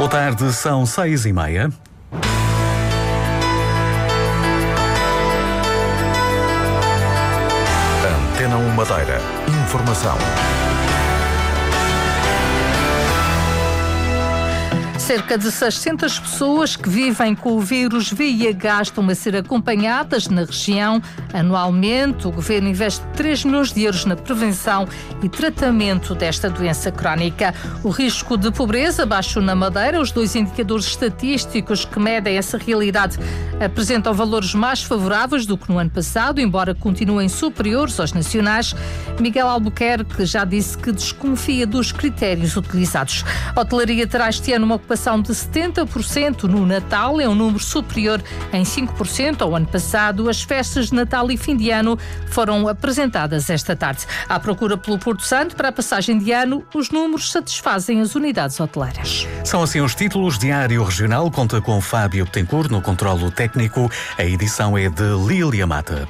Boa tarde, são seis e meia. Antena 1 Madeira. Informação. Cerca de 600 pessoas que vivem com o vírus VIH estão a ser acompanhadas na região. Anualmente, o governo investe 3 milhões de euros na prevenção e tratamento desta doença crónica. O risco de pobreza baixo na Madeira, os dois indicadores estatísticos que medem essa realidade apresentam valores mais favoráveis do que no ano passado, embora continuem superiores aos nacionais. Miguel Albuquerque já disse que desconfia dos critérios utilizados. A hotelaria terá este ano uma ocupação de 70% no Natal, é um número superior em 5% ao ano passado. As festas de Natal e fim de ano foram apresentadas esta tarde. À procura pelo Porto Santo para a passagem de ano, os números satisfazem as unidades hoteleiras. São assim os títulos. Diário Regional conta com Fábio Betancourt no controlo técnico. A edição é de Lília Mata.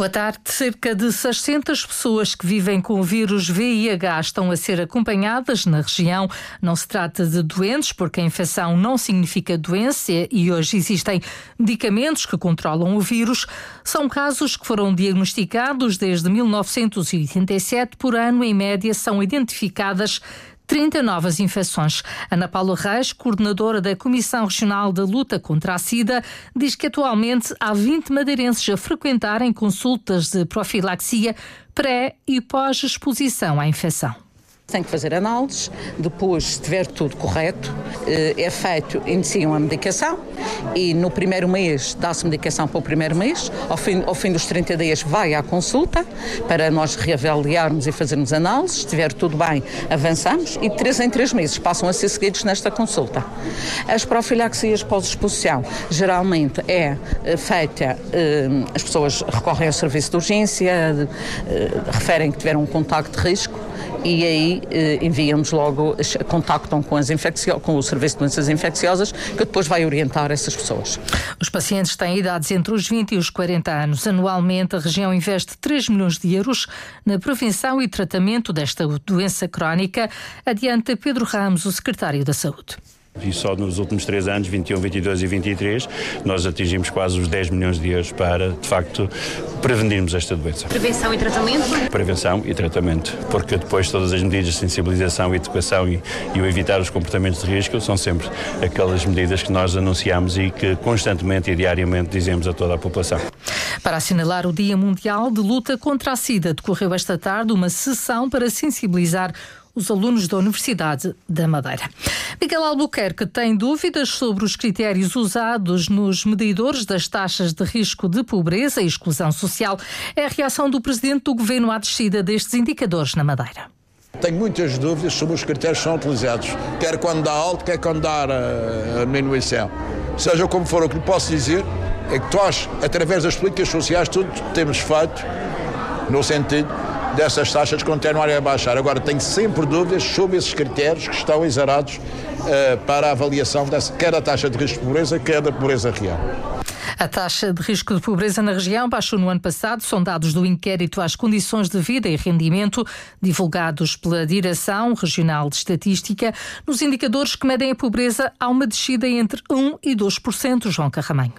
Boa tarde. Cerca de 600 pessoas que vivem com o vírus VIH estão a ser acompanhadas na região. Não se trata de doentes, porque a infecção não significa doença e hoje existem medicamentos que controlam o vírus. São casos que foram diagnosticados desde 1987. Por ano, em média, são identificadas 30 novas infecções. Ana Paula Reis, coordenadora da Comissão Regional da Luta contra a SIDA, diz que atualmente há 20 madeirenses a frequentarem consultas de profilaxia pré e pós-exposição à infecção. Tem que fazer análises, depois, se estiver tudo correto, eh, é feito, iniciam a medicação e no primeiro mês dá-se medicação para o primeiro mês, ao fim, ao fim dos 30 dias vai à consulta para nós reavaliarmos e fazermos análises, se estiver tudo bem, avançamos e de 3 em 3 meses passam a ser seguidos nesta consulta. As profilaxias pós-exposição geralmente é eh, feita, eh, as pessoas recorrem ao serviço de urgência, referem que tiveram um contacto de risco e aí eh, enviamos logo, contactam com, as com o Serviço de Doenças Infecciosas, que depois vai orientar essas pessoas. Os pacientes têm idades entre os 20 e os 40 anos. Anualmente, a região investe 3 milhões de euros na prevenção e tratamento desta doença crónica, adianta Pedro Ramos, o secretário da Saúde. E só nos últimos três anos, 21, 22 e 23, nós atingimos quase os 10 milhões de euros para, de facto, prevenirmos esta doença. Prevenção e tratamento? Prevenção e tratamento, porque depois todas as medidas de sensibilização e educação e, e o evitar os comportamentos de risco são sempre aquelas medidas que nós anunciamos e que constantemente e diariamente dizemos a toda a população. Para assinalar o Dia Mundial de Luta contra a SIDA, decorreu esta tarde uma sessão para sensibilizar os alunos da Universidade da Madeira. Miguel Albuquerque tem dúvidas sobre os critérios usados nos medidores das taxas de risco de pobreza e exclusão social. É a reação do presidente do governo à descida destes indicadores na Madeira. Tenho muitas dúvidas sobre os critérios que são utilizados, quer quando dá alto, quer quando dá a diminuição. Seja como for, o que lhe posso dizer é que nós, através das políticas sociais, tudo temos feito no sentido dessas taxas continuarem a baixar. Agora, tenho sempre dúvidas sobre esses critérios que estão exarados uh, para a avaliação dessa, quer da taxa de risco de pobreza, quer da pobreza real. A taxa de risco de pobreza na região baixou no ano passado. São dados do inquérito às condições de vida e rendimento, divulgados pela Direção Regional de Estatística. Nos indicadores que medem a pobreza, há uma descida entre 1% e 2%, João Carramanho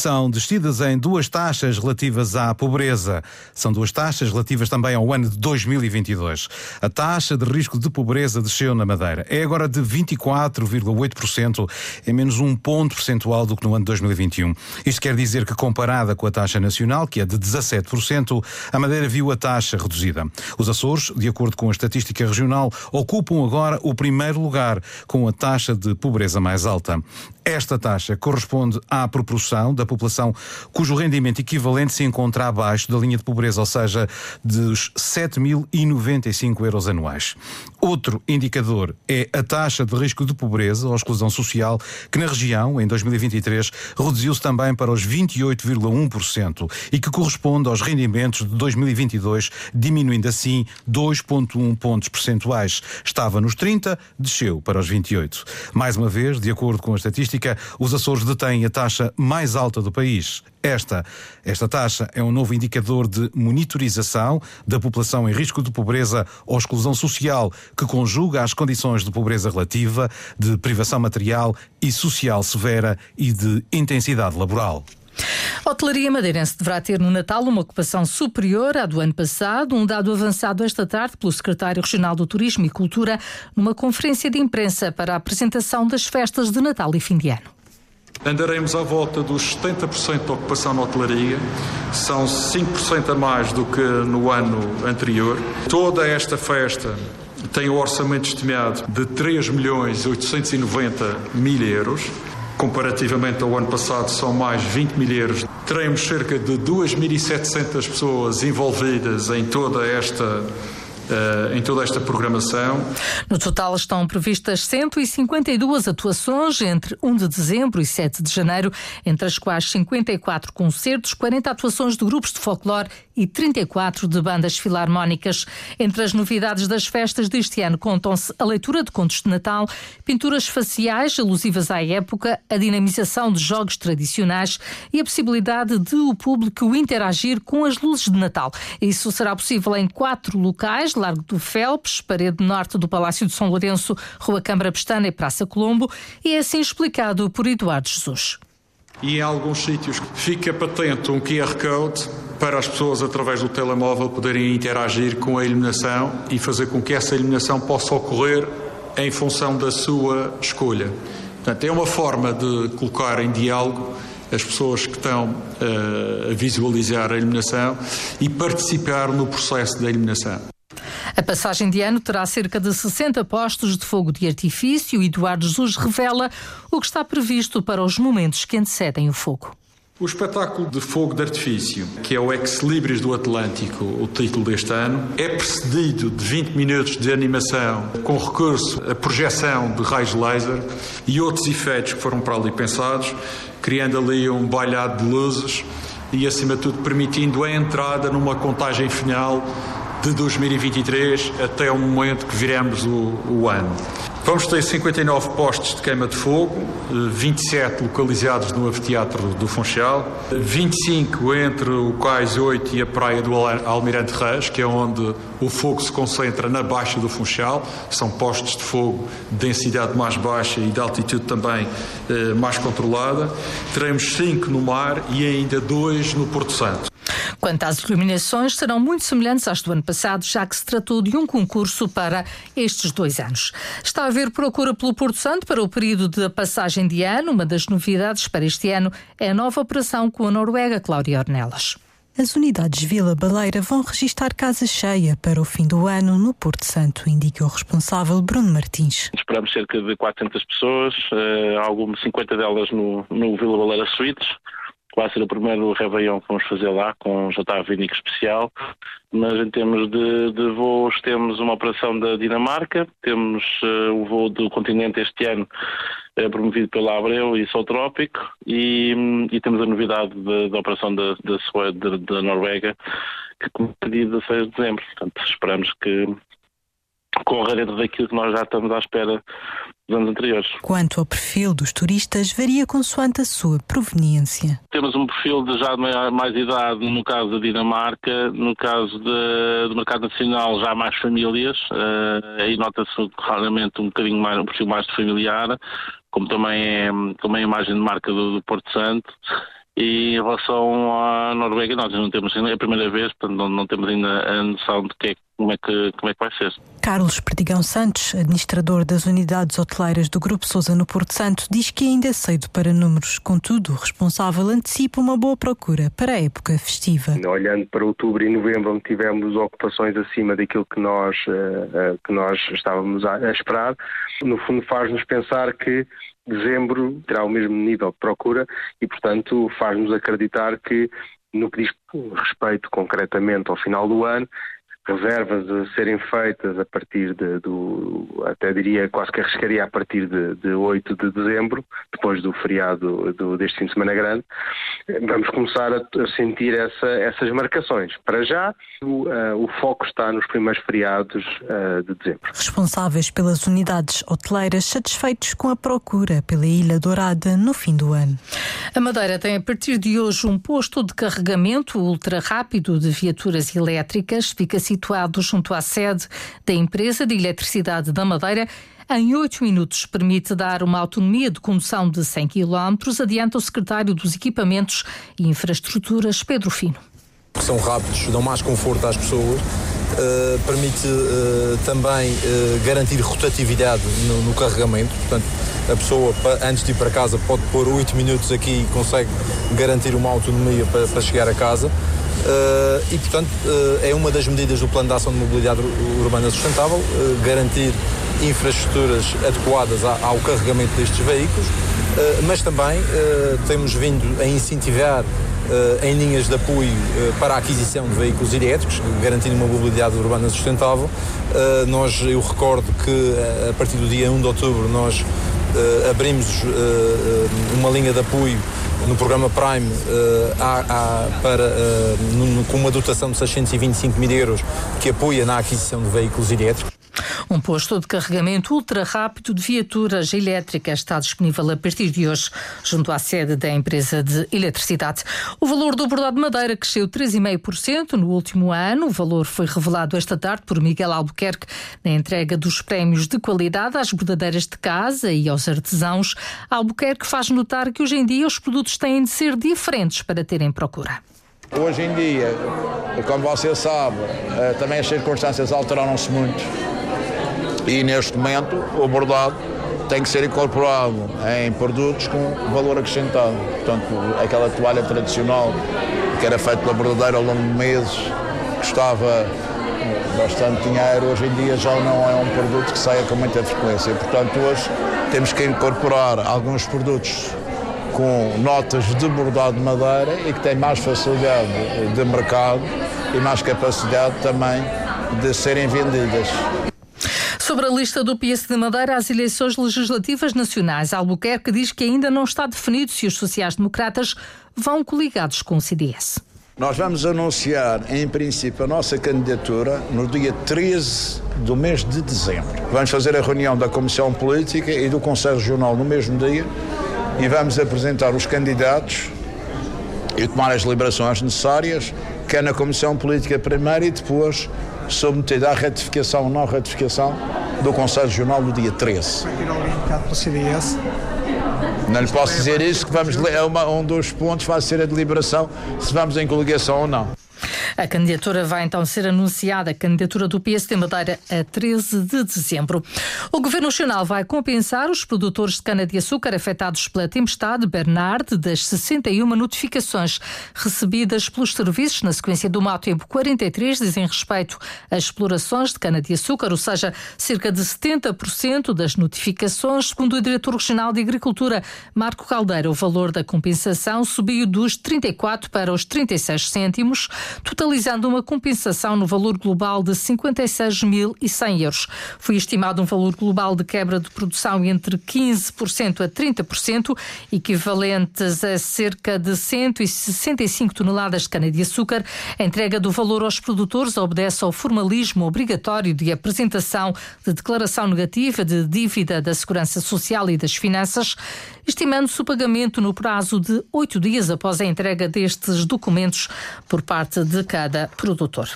são descidas em duas taxas relativas à pobreza. São duas taxas relativas também ao ano de 2022. A taxa de risco de pobreza desceu na Madeira. É agora de 24,8%, é menos um ponto percentual do que no ano de 2021. Isto quer dizer que, comparada com a taxa nacional, que é de 17%, a Madeira viu a taxa reduzida. Os Açores, de acordo com a estatística regional, ocupam agora o primeiro lugar com a taxa de pobreza mais alta. Esta taxa corresponde à proporção da população cujo rendimento equivalente se encontra abaixo da linha de pobreza, ou seja, dos 7.095 euros anuais. Outro indicador é a taxa de risco de pobreza ou exclusão social, que na região, em 2023, reduziu-se também para os 28,1% e que corresponde aos rendimentos de 2022, diminuindo assim 2,1 pontos percentuais. Estava nos 30, desceu para os 28. Mais uma vez, de acordo com a estatística, os Açores detêm a taxa mais alta do país. Esta. Esta taxa é um novo indicador de monitorização da população em risco de pobreza ou exclusão social, que conjuga as condições de pobreza relativa, de privação material e social severa e de intensidade laboral. A hotelaria madeirense deverá ter no Natal uma ocupação superior à do ano passado, um dado avançado esta tarde pelo secretário regional do Turismo e Cultura numa conferência de imprensa para a apresentação das festas de Natal e fim de ano. Andaremos à volta dos 70% de ocupação na hotelaria, são 5% a mais do que no ano anterior. Toda esta festa tem o um orçamento estimado de 3 milhões 890 mil euros. Comparativamente ao ano passado, são mais 20 mil euros. Teremos cerca de 2.700 pessoas envolvidas em toda esta em toda esta programação. No total estão previstas 152 atuações entre 1 de dezembro e 7 de janeiro, entre as quais 54 concertos, 40 atuações de grupos de folclore e 34 de bandas filarmónicas. Entre as novidades das festas deste ano contam-se a leitura de contos de Natal, pinturas faciais alusivas à época, a dinamização de jogos tradicionais e a possibilidade de o público interagir com as luzes de Natal. Isso será possível em quatro locais: Largo do Felpes, Parede Norte do Palácio de São Lourenço, Rua Câmara Pestana e Praça Colombo, e é assim explicado por Eduardo Jesus. E em alguns sítios fica patente um QR Code para as pessoas, através do telemóvel, poderem interagir com a iluminação e fazer com que essa iluminação possa ocorrer em função da sua escolha. Portanto, é uma forma de colocar em diálogo as pessoas que estão uh, a visualizar a iluminação e participar no processo da iluminação. A passagem de ano terá cerca de 60 postos de fogo de artifício e Eduardo Jesus revela o que está previsto para os momentos que antecedem o fogo. O espetáculo de fogo de artifício, que é o Ex Libris do Atlântico, o título deste ano, é precedido de 20 minutos de animação com recurso à projeção de raios laser e outros efeitos que foram para ali pensados, criando ali um bailado de luzes e, acima de tudo, permitindo a entrada numa contagem final de 2023 até o momento que viremos o, o ano. Vamos ter 59 postos de queima de fogo, 27 localizados no anfiteatro do Funchal, 25 entre o Cais 8 e a praia do Almirante Reis, que é onde o fogo se concentra na baixa do Funchal. São postos de fogo de densidade mais baixa e de altitude também eh, mais controlada. Teremos 5 no mar e ainda 2 no Porto Santo. Quanto às iluminações, serão muito semelhantes às do ano passado, já que se tratou de um concurso para estes dois anos. Está a haver procura pelo Porto Santo para o período de passagem de ano. Uma das novidades para este ano é a nova operação com a Noruega, Cláudia Ornelas. As unidades Vila Baleira vão registrar casa cheia para o fim do ano no Porto Santo, indica o responsável Bruno Martins. Esperamos cerca de 400 pessoas, uh, algumas 50 delas no, no Vila Baleira Suítes vai ser o primeiro Réveillon que vamos fazer lá, com um jantar vínico especial. Mas em termos de, de, voos, temos uma operação da Dinamarca, temos uh, o voo do continente este ano uh, promovido pela Abreu e Trópico e, e, temos a novidade da operação da, da, da Noruega, que começa dia 16 de dezembro. Portanto, esperamos que corra dentro daquilo que nós já estamos à espera dos anos anteriores. Quanto ao perfil dos turistas, varia consoante a sua proveniência. Temos um perfil de já de mais idade, no caso da Dinamarca, no caso de, do mercado nacional, já mais famílias, uh, aí nota-se claramente um bocadinho mais, um perfil mais familiar, como também é, é a imagem de marca do, do Porto Santo. E em relação à Noruega, nós não temos, é a primeira vez, portanto não, não temos ainda a noção de que é, como, é que, como é que vai ser. Carlos Perdigão Santos, administrador das unidades hoteleiras do Grupo Sousa no Porto Santo, diz que ainda é cedo para números. Contudo, o responsável antecipa uma boa procura para a época festiva. Olhando para outubro e novembro, onde tivemos ocupações acima daquilo que nós, uh, que nós estávamos a esperar, no fundo faz-nos pensar que dezembro terá o mesmo nível de procura e, portanto, faz-nos acreditar que, no que diz respeito concretamente ao final do ano, reservas a serem feitas a partir de, do, até diria, quase que arriscaria a partir de, de 8 de dezembro, depois do feriado do, deste fim de semana grande, vamos começar a, a sentir essa, essas marcações. Para já, o, uh, o, foco está nos primeiros feriados uh, de dezembro. Responsáveis pelas unidades hoteleiras satisfeitos com a procura pela Ilha Dourada no fim do ano. A Madeira tem a partir de hoje um posto de carregamento ultra rápido de viaturas elétricas. Fica situado junto à sede da empresa de eletricidade da Madeira em oito minutos permite dar uma autonomia de condução de 100 km, adianta o secretário dos Equipamentos e Infraestruturas, Pedro Fino. São rápidos, dão mais conforto às pessoas, uh, permite uh, também uh, garantir rotatividade no, no, carregamento, portanto a pessoa antes de ir para casa pode pôr oito minutos aqui e consegue garantir uma autonomia para, para chegar a casa. Uh, e, portanto, uh, é uma das medidas do Plano de Ação de Mobilidade Urbana Sustentável, uh, garantir infraestruturas adequadas ao carregamento destes veículos, mas também temos vindo a incentivar em linhas de apoio para a aquisição de veículos elétricos, garantindo uma mobilidade urbana sustentável. Nós, eu recordo que a partir do dia 1 de outubro nós abrimos uma linha de apoio no programa Prime há, há para, no, com uma dotação de 625 mil euros que apoia na aquisição de veículos elétricos. Um posto de carregamento ultra rápido de viaturas elétricas está disponível a partir de hoje, junto à sede da empresa de eletricidade. O valor do bordado de madeira cresceu 3,5% no último ano. O valor foi revelado esta tarde por Miguel Albuquerque na entrega dos prémios de qualidade às bordadeiras de casa e aos artesãos. Albuquerque faz notar que hoje em dia os produtos têm de ser diferentes para terem procura. Hoje em dia, como você sabe, eh, também as circunstâncias alteraram-se muito e neste momento o bordado tem que ser incorporado em produtos com valor acrescentado. Portanto, aquela toalha tradicional que era feita pela bordadeira ao longo de meses, custava bastante dinheiro, hoje em dia já não é um produto que saia com muita frequência. Portanto, hoje temos que incorporar alguns produtos com notas de bordado de madeira e que têm mais facilidade de mercado e mais capacidade também de serem vendidas. Sobre a lista do PS de Madeira às eleições legislativas nacionais, Albuquerque diz que ainda não está definido se os sociais-democratas vão coligados com o CDS. Nós vamos anunciar, em princípio, a nossa candidatura no dia 13 do mês de dezembro. Vamos fazer a reunião da Comissão Política e do Conselho Regional no mesmo dia e vamos apresentar os candidatos e tomar as deliberações necessárias, quer na Comissão Política primeiro e depois submetida à retificação ou não retificação do Conselho Regional no dia 13. Não lhe posso dizer isso, que vamos, é uma, um dos pontos vai ser a deliberação se vamos em coligação ou não. A candidatura vai então ser anunciada, a candidatura do PSD Madeira, a 13 de dezembro. O Governo Nacional vai compensar os produtores de cana-de-açúcar afetados pela tempestade Bernard das 61 notificações recebidas pelos serviços na sequência do mau tempo 43 dizem respeito a explorações de cana-de-açúcar, ou seja, cerca de 70% das notificações, segundo o diretor regional de Agricultura, Marco Caldeira. O valor da compensação subiu dos 34 para os 36 cêntimos, totalizando uma compensação no valor global de 56.100 euros. Foi estimado um valor global de quebra de produção entre 15% a 30%, equivalentes a cerca de 165 toneladas de cana-de-açúcar. A entrega do valor aos produtores obedece ao formalismo obrigatório de apresentação de declaração negativa de dívida da Segurança Social e das Finanças, estimando-se o pagamento no prazo de oito dias após a entrega destes documentos por parte de cada produtor.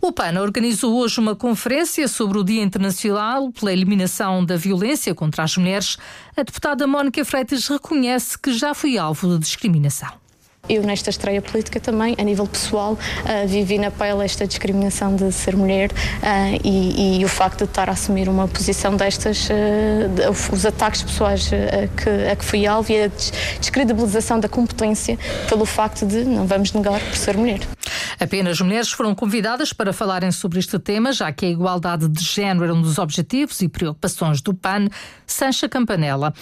O PAN organizou hoje uma conferência sobre o Dia Internacional pela Eliminação da Violência contra as Mulheres. A deputada Mónica Freitas reconhece que já foi alvo de discriminação. Eu, nesta estreia política, também, a nível pessoal, uh, vivi na pele esta discriminação de ser mulher uh, e, e, o facto de estar a assumir uma posição destas, uh, os ataques pessoais que, a que fui alvo e a descredibilização da competência pelo facto de não vamos negar por ser mulher. Apenas mulheres foram convidadas para falarem sobre este tema, já que a igualdade de género era um dos objetivos e preocupações do PAN. Sancha Campanella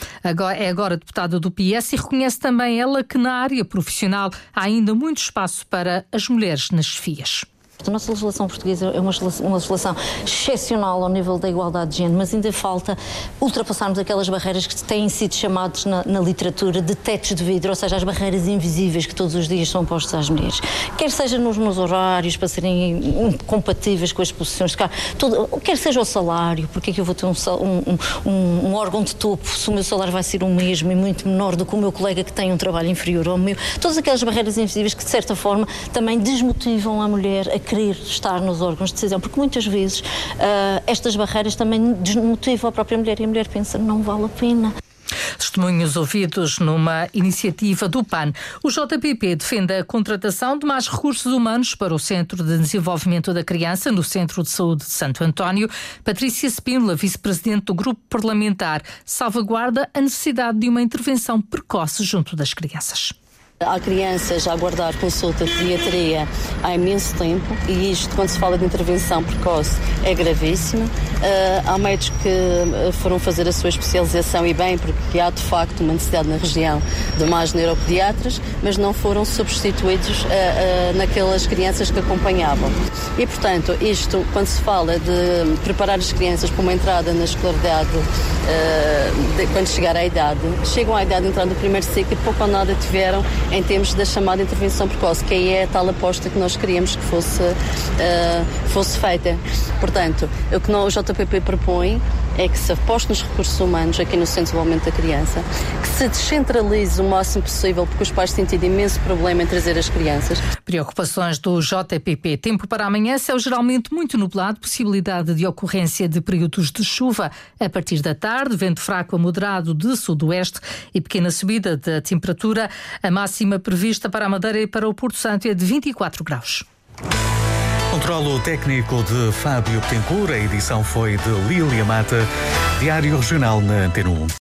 é agora deputada do PS e reconhece também ela que na área profissional há ainda muito espaço para as mulheres nas chefias. A nossa legislação portuguesa é uma legislação, uma legislação excepcional ao nível da igualdade de género, mas ainda falta ultrapassarmos aquelas barreiras que têm sido chamadas na, na, literatura de tetos de vidro, ou seja, as barreiras invisíveis que todos os dias são postas às mulheres. Quer seja nos meus horários, para serem compatíveis com as posições de quer seja o salário, porque é que eu vou ter um, um, um, um, órgão de topo se o meu salário vai ser o mesmo e muito menor do que o meu colega que tem um trabalho inferior ao meu. Todas aquelas barreiras invisíveis que, de certa forma, também desmotivam a mulher a querer estar nos órgãos de decisão, porque muitas vezes uh, estas barreiras também desmotivam a própria mulher e a mulher pensa, não vale a pena. Testemunhos ouvidos numa iniciativa do PAN. O JPP defende a contratação de mais recursos humanos para o Centro de Desenvolvimento da Criança no Centro de Saúde de Santo António. Patrícia Spínola, vice-presidente do grupo parlamentar, salvaguarda a necessidade de uma intervenção precoce junto das crianças. Há crianças a aguardar consulta de pediatria há imenso tempo e isto, quando se fala de intervenção precoce, é gravíssimo. Uh, há médicos que eh, foram fazer a sua especialização e bem, porque há de facto uma necessidade na região de mais neuropediatras, mas não foram substituídos uh, naquelas crianças que acompanhavam. E, portanto, isto, quando se fala de preparar as crianças para uma entrada na escolaridade, de, quando chegar à idade, chegam à idade de entrar no primeiro ciclo e pouco ou nada tiveram em termos da chamada intervenção precoce, que aí é a tal aposta que nós queríamos que fosse, uh, fosse feita. Portanto, o que o JPP propõe é que se aposte nos recursos humanos aqui no Centro de Desenvolvimento da Criança, que se descentralize o máximo possível, porque os pais têm tido imenso problema em trazer as crianças. Preocupações do JPP. Tempo para amanhã, céu geralmente muito nublado, possibilidade de ocorrência de períodos de chuva a partir da tarde, vento fraco a moderado de sudoeste e pequena subida da temperatura. A máxima prevista para a Madeira e para o Porto Santo é de 24 graus. Controlo técnico de Fábio Betancourt, a edição foi de Lília Mata, Diário Regional na Antena 1.